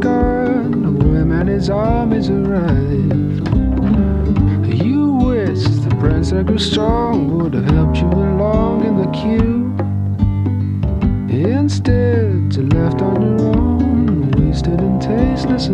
paragon of him and his armies arrived. You wish the prince that grew strong would have helped you along in the queue. Instead, you left on your own, wasted and tasteless.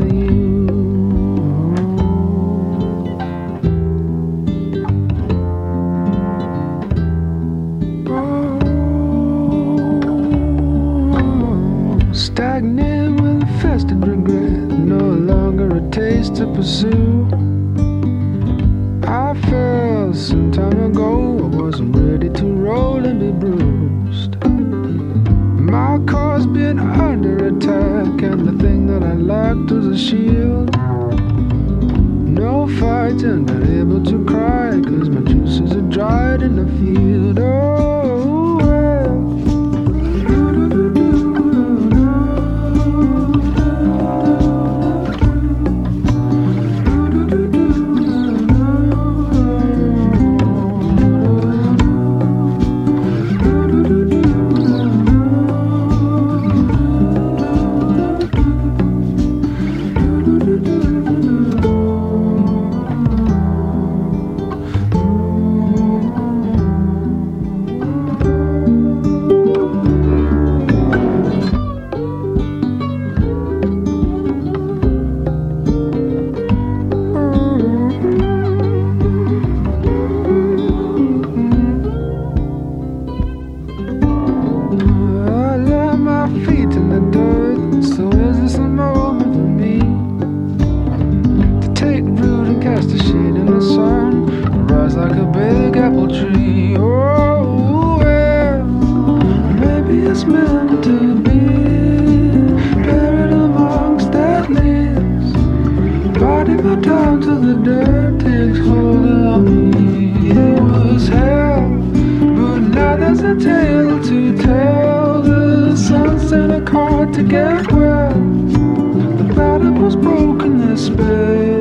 was broken this space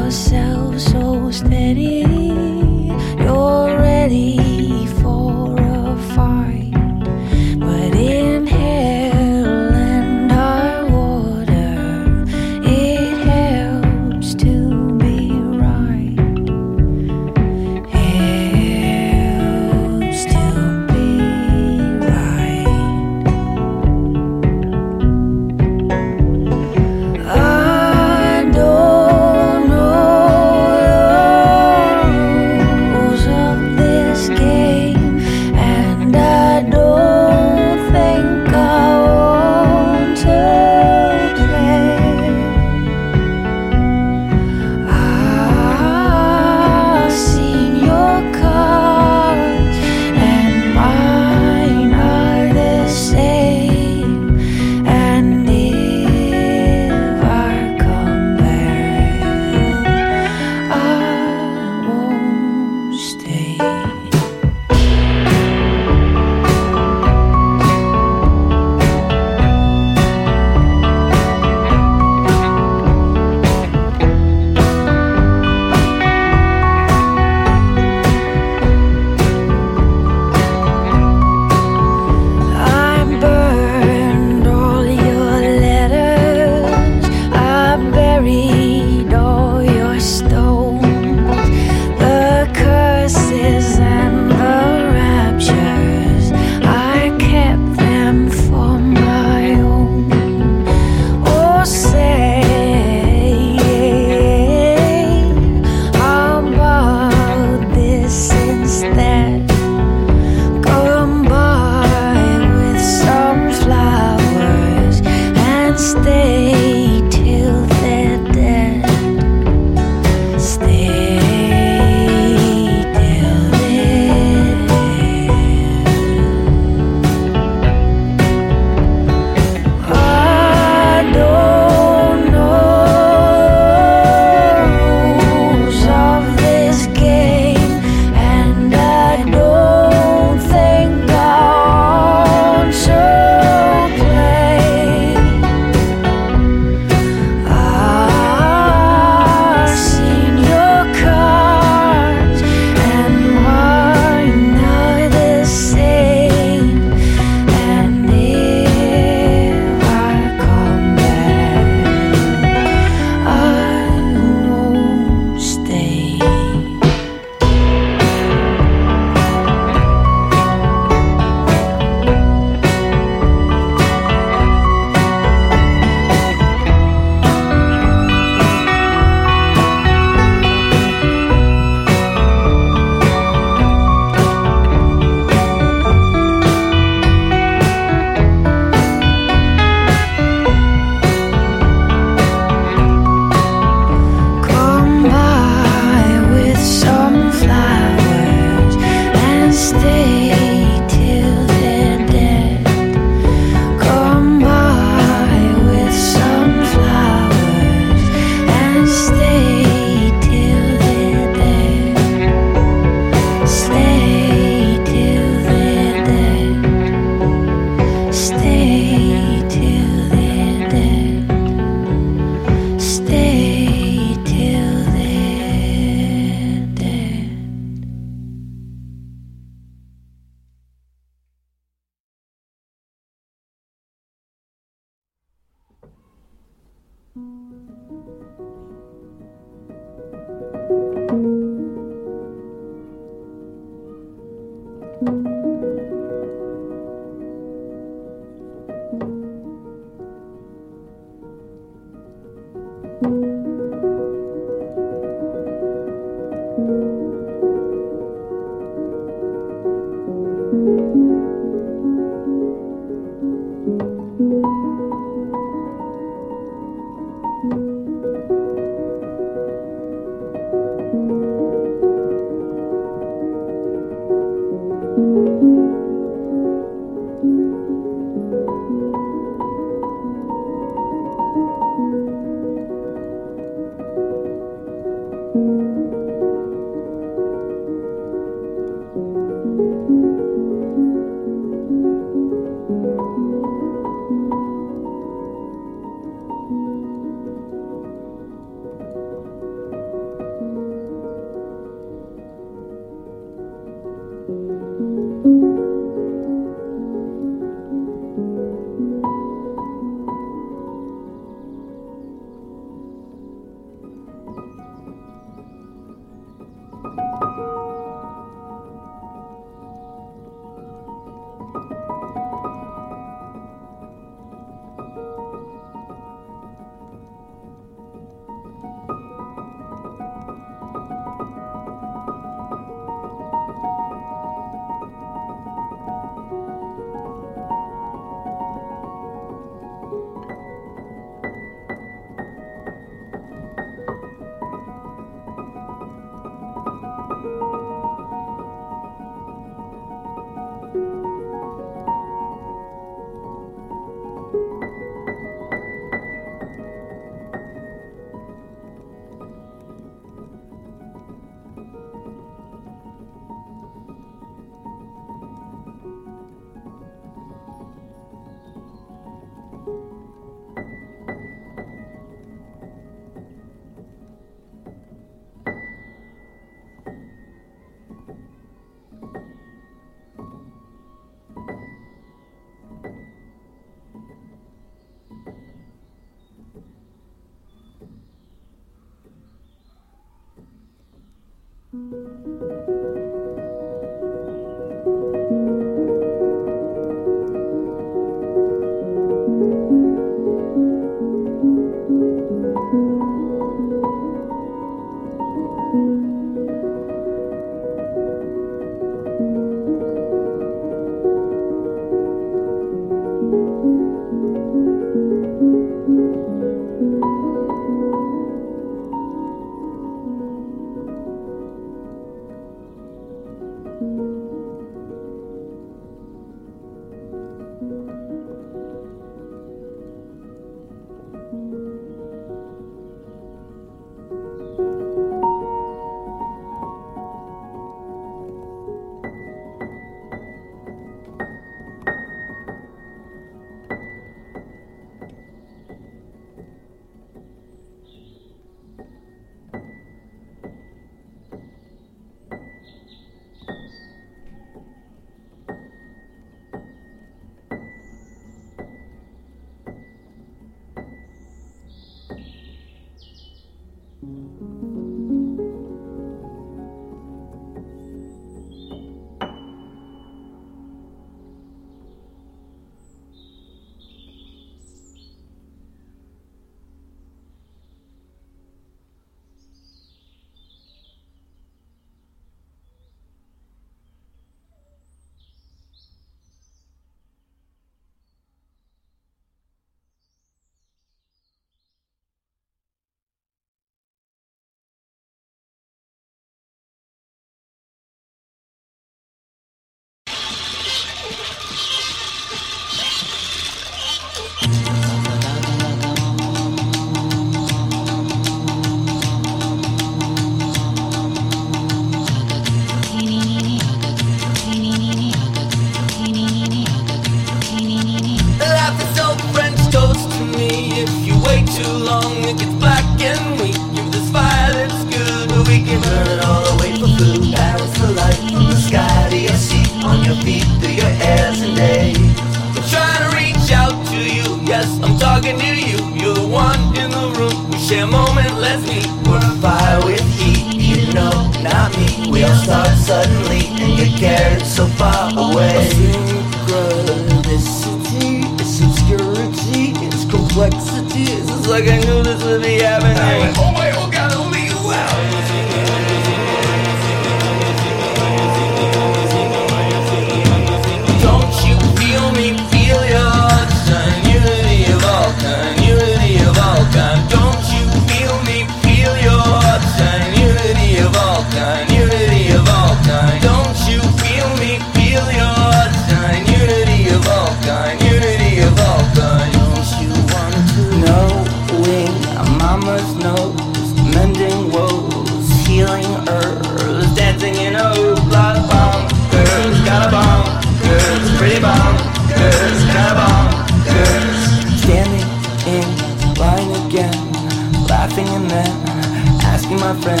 my friend.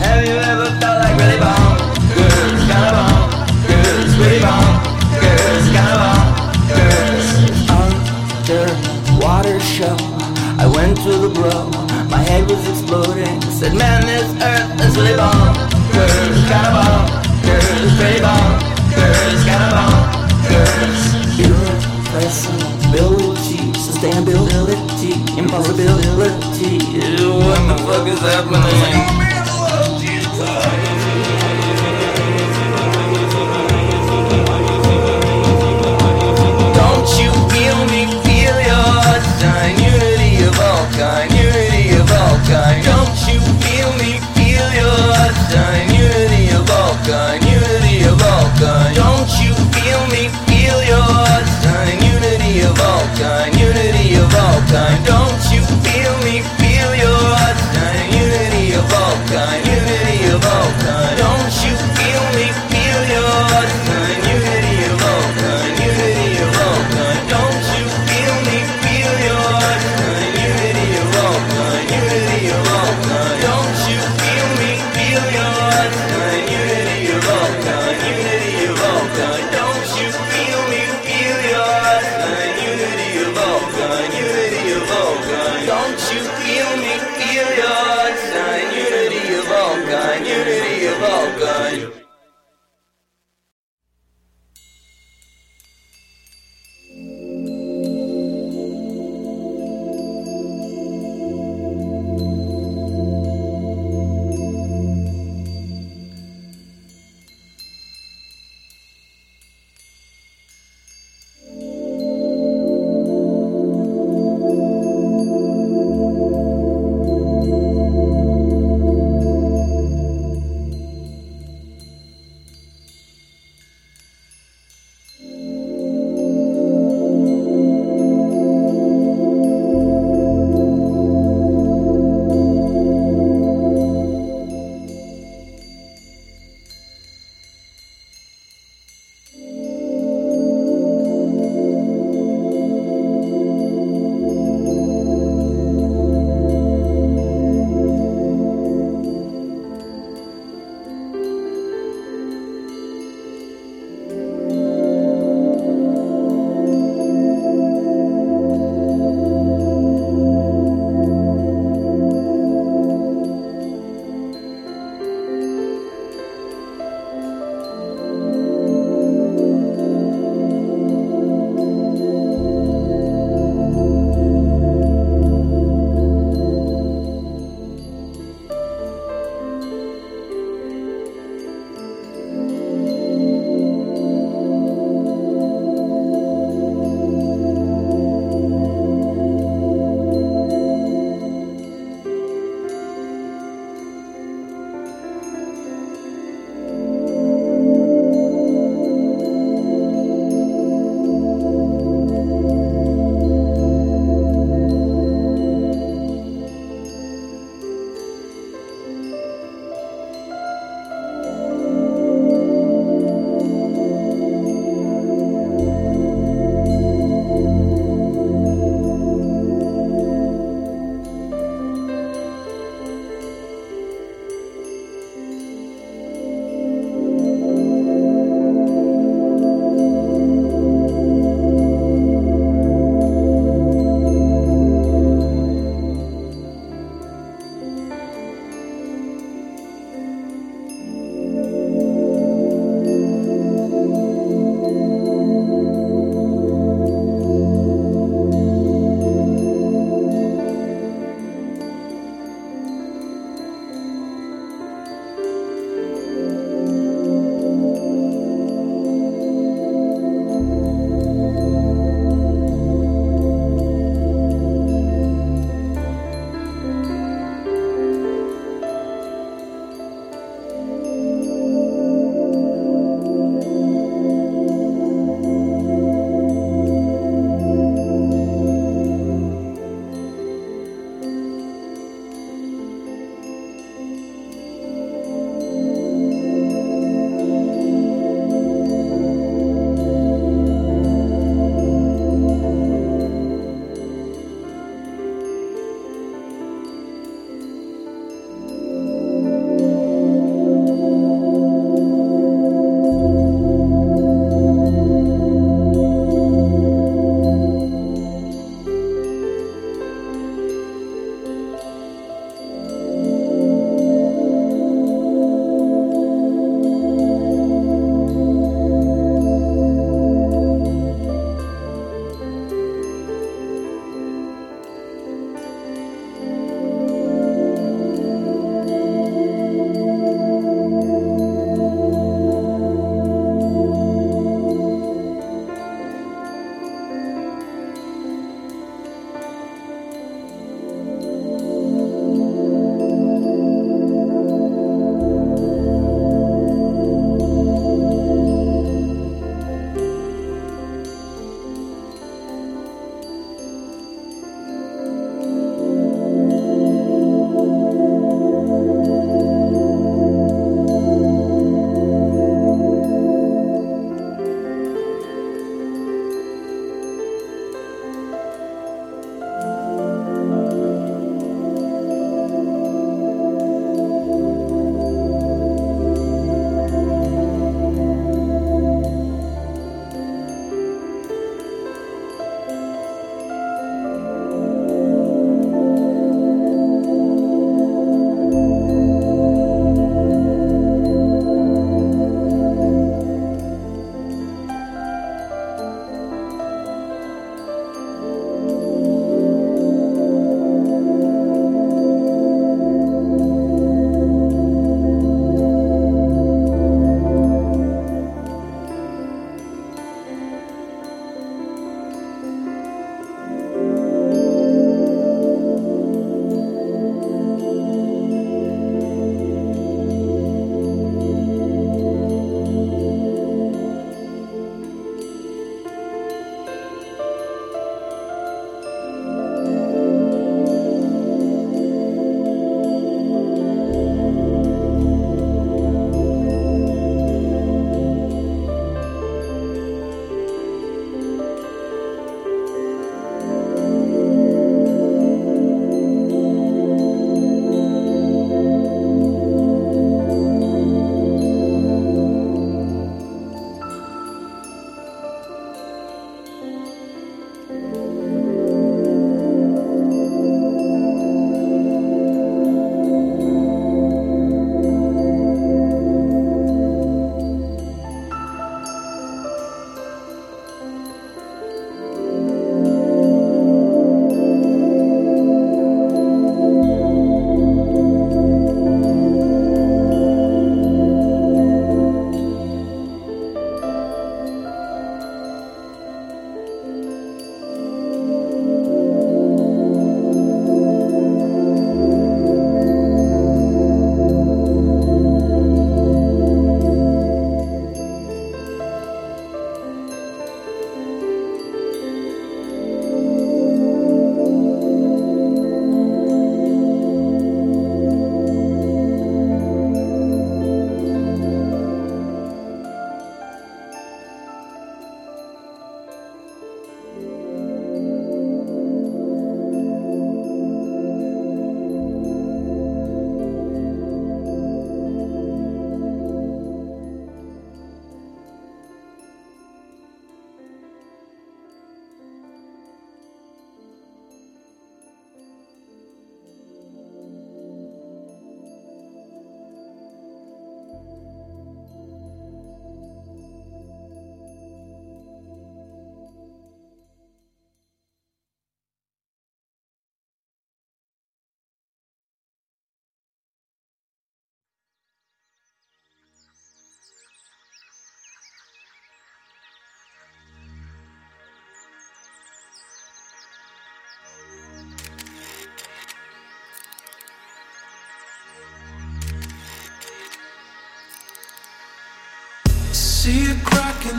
Have you ever felt like really bomb? Girls, gotta bomb. Girls, really bomb. Girls, gotta bomb. Girls. Under water show, I went to the blow. My head was exploding. I said, man, this earth is really bomb. Girls, gotta bomb. Girls, really bomb. Girls, gotta bomb. Girls. Irrepressible, Instability, impossibility. What the fuck is happening? Don't you feel me? Feel your unity of all kinds. time.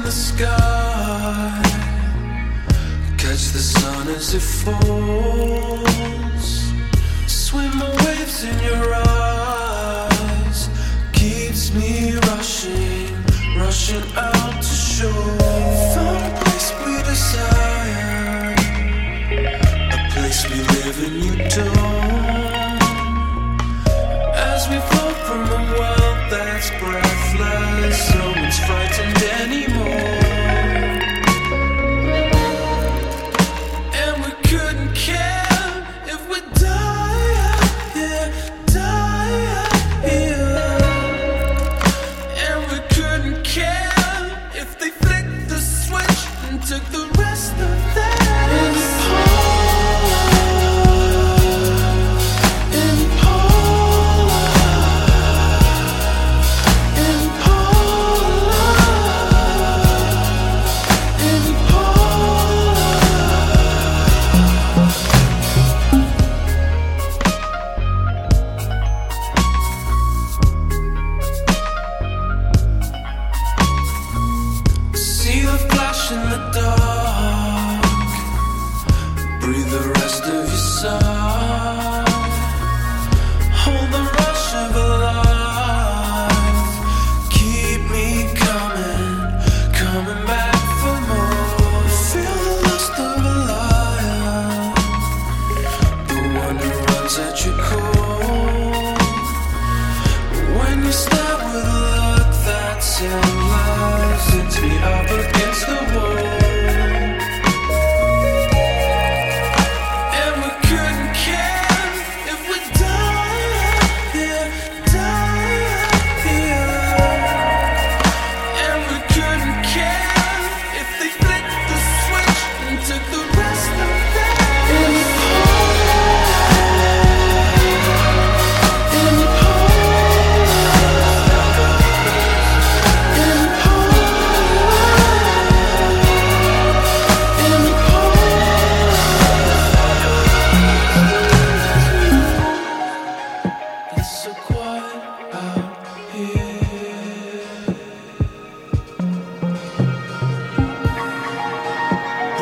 The sky. Catch the sun as it falls.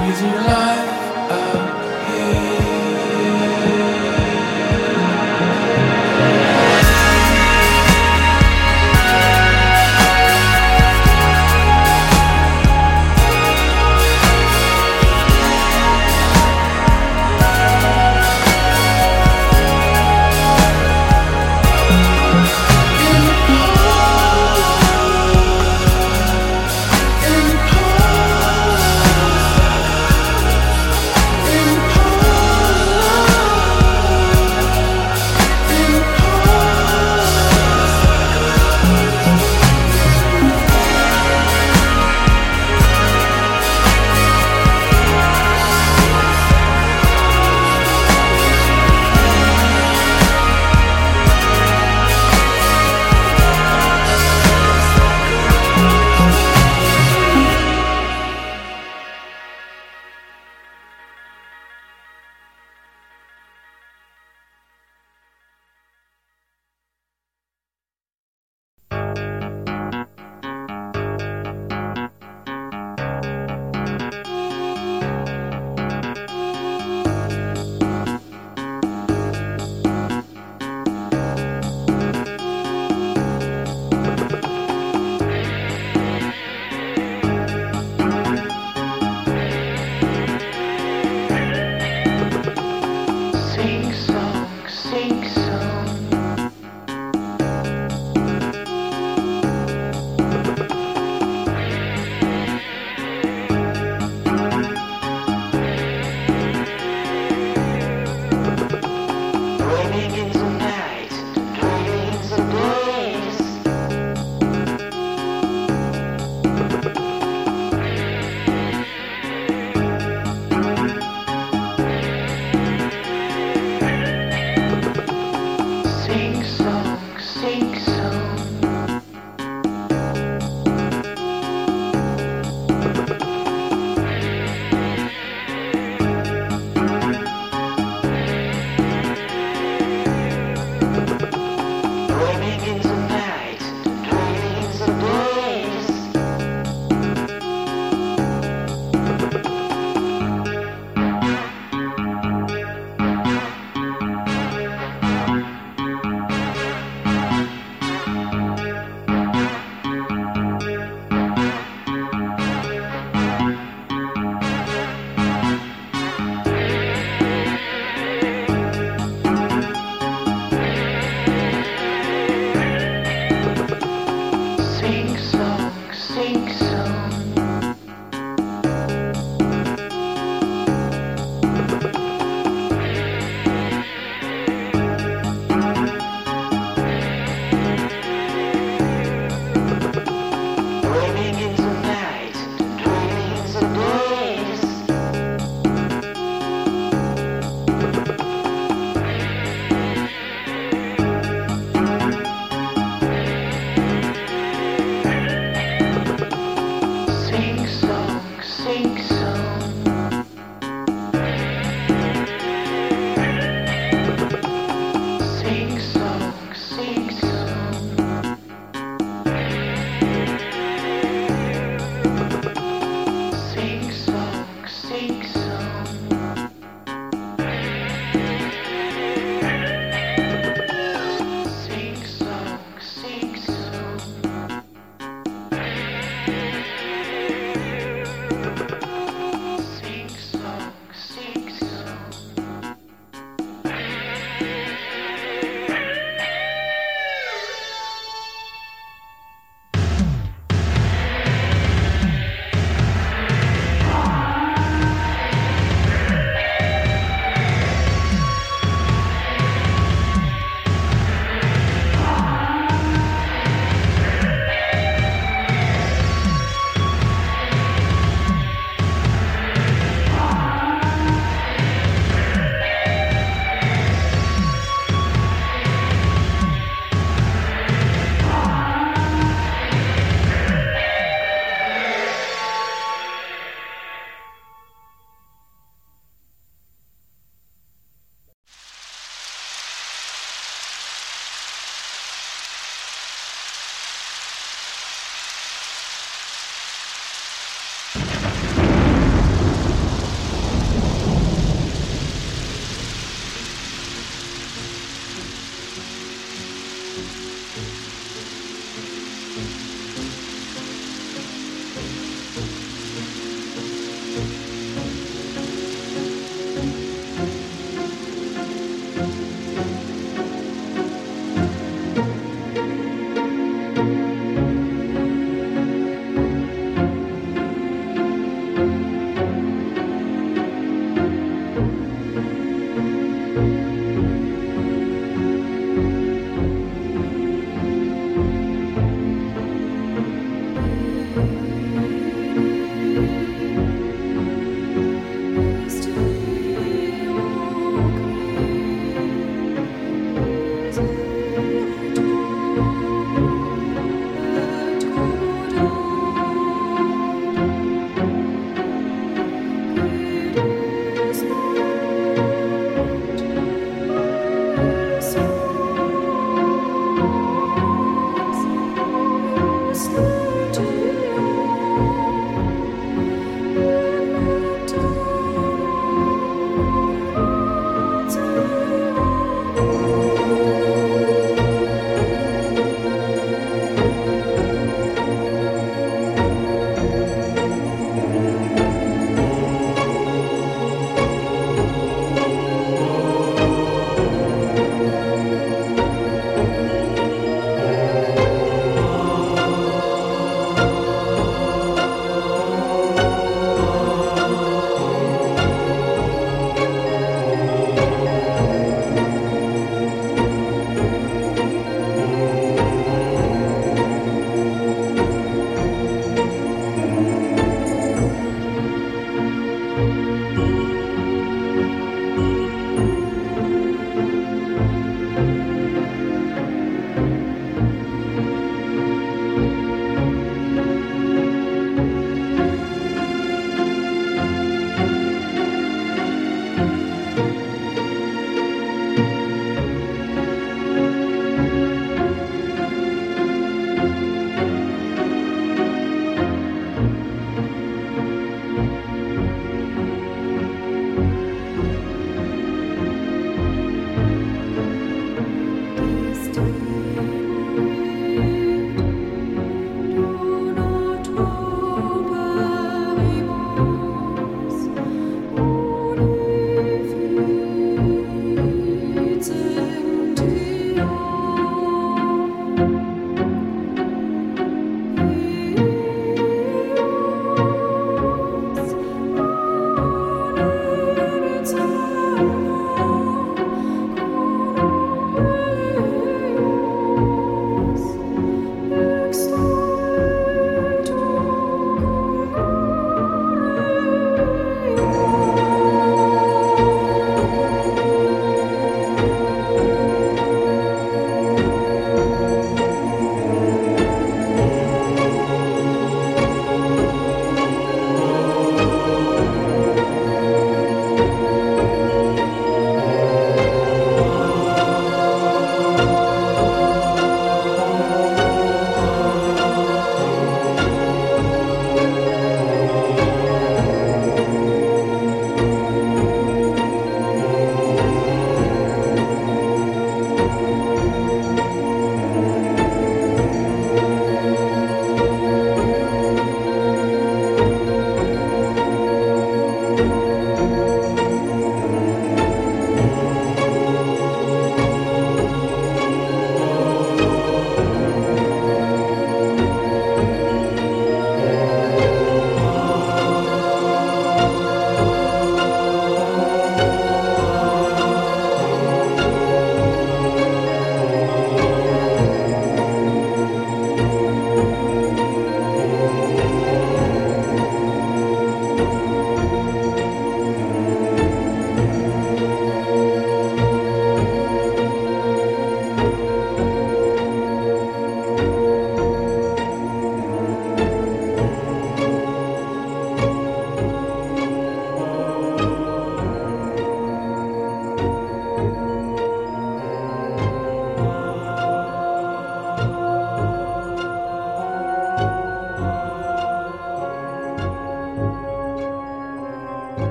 crazy life.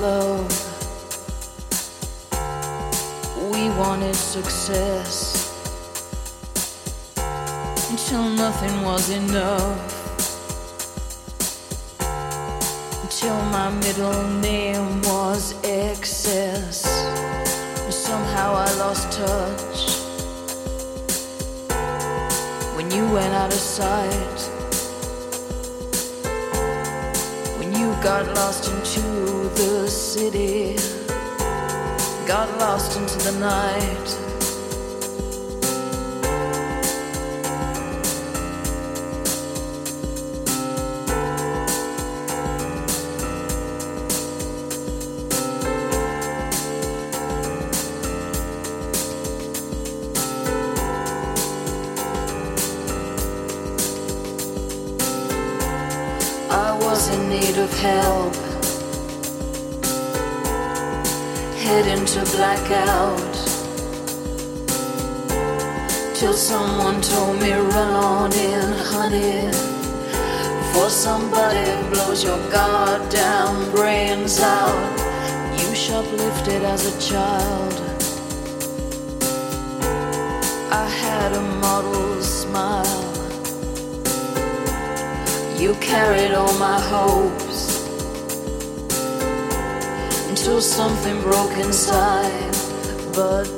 Love. We wanted success until nothing was enough. Until my middle name was excess. Somehow I lost touch when you went out of sight. When you got lost into the city, got lost into the night. Told me, run on in, honey. Before somebody blows your goddamn brains out. You shoplifted as a child. I had a model smile. You carried all my hopes until something broke inside. But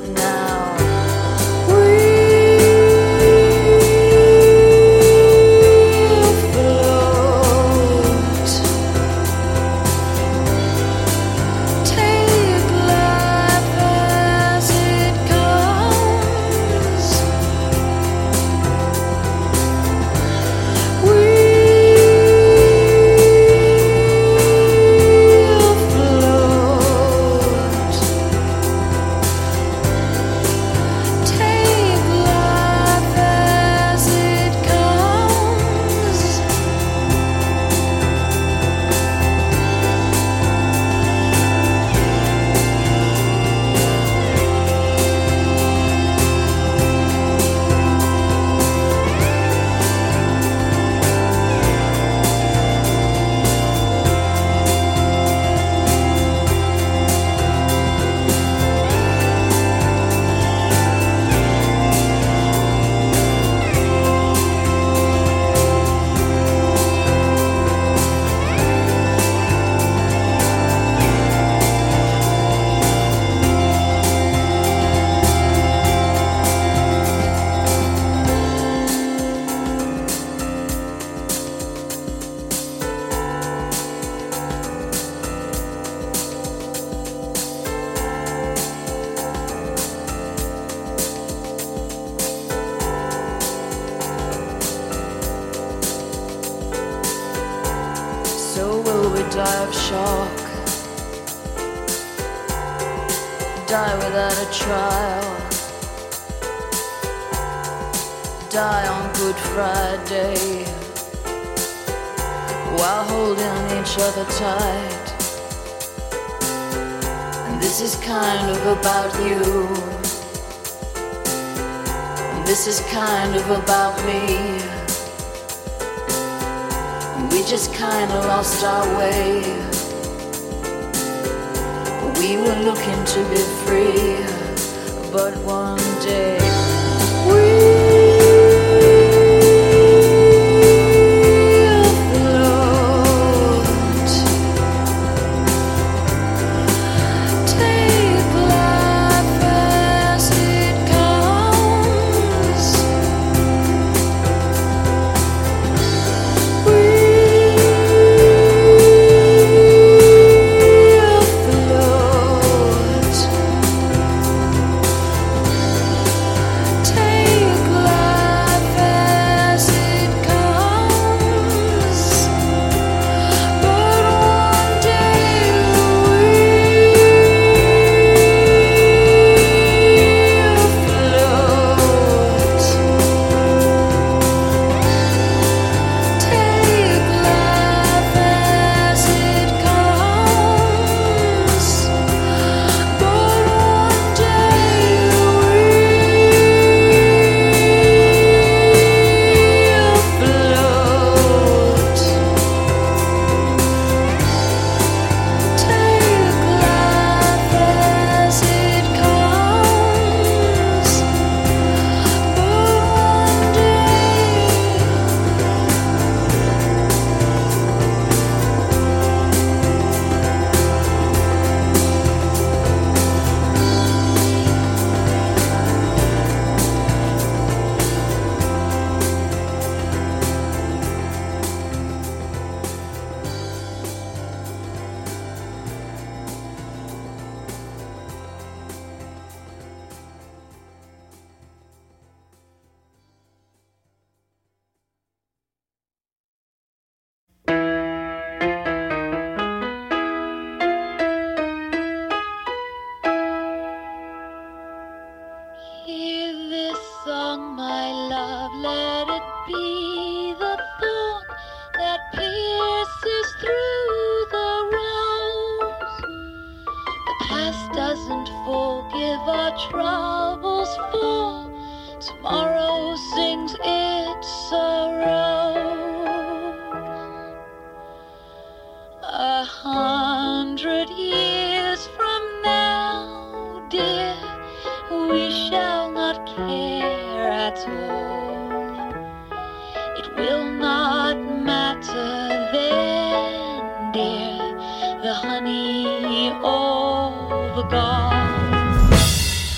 me, oh, the gods,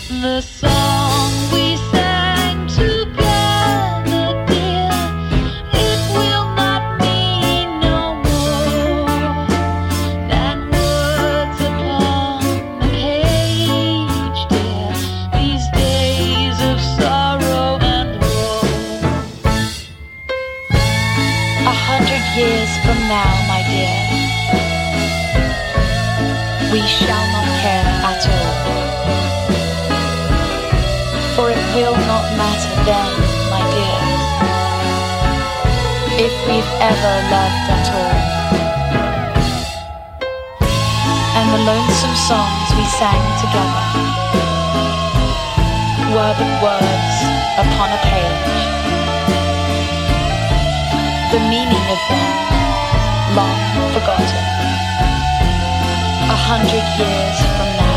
the song. ever loved at all. And the lonesome songs we sang together were but words upon a page. The meaning of them long forgotten. A hundred years from now.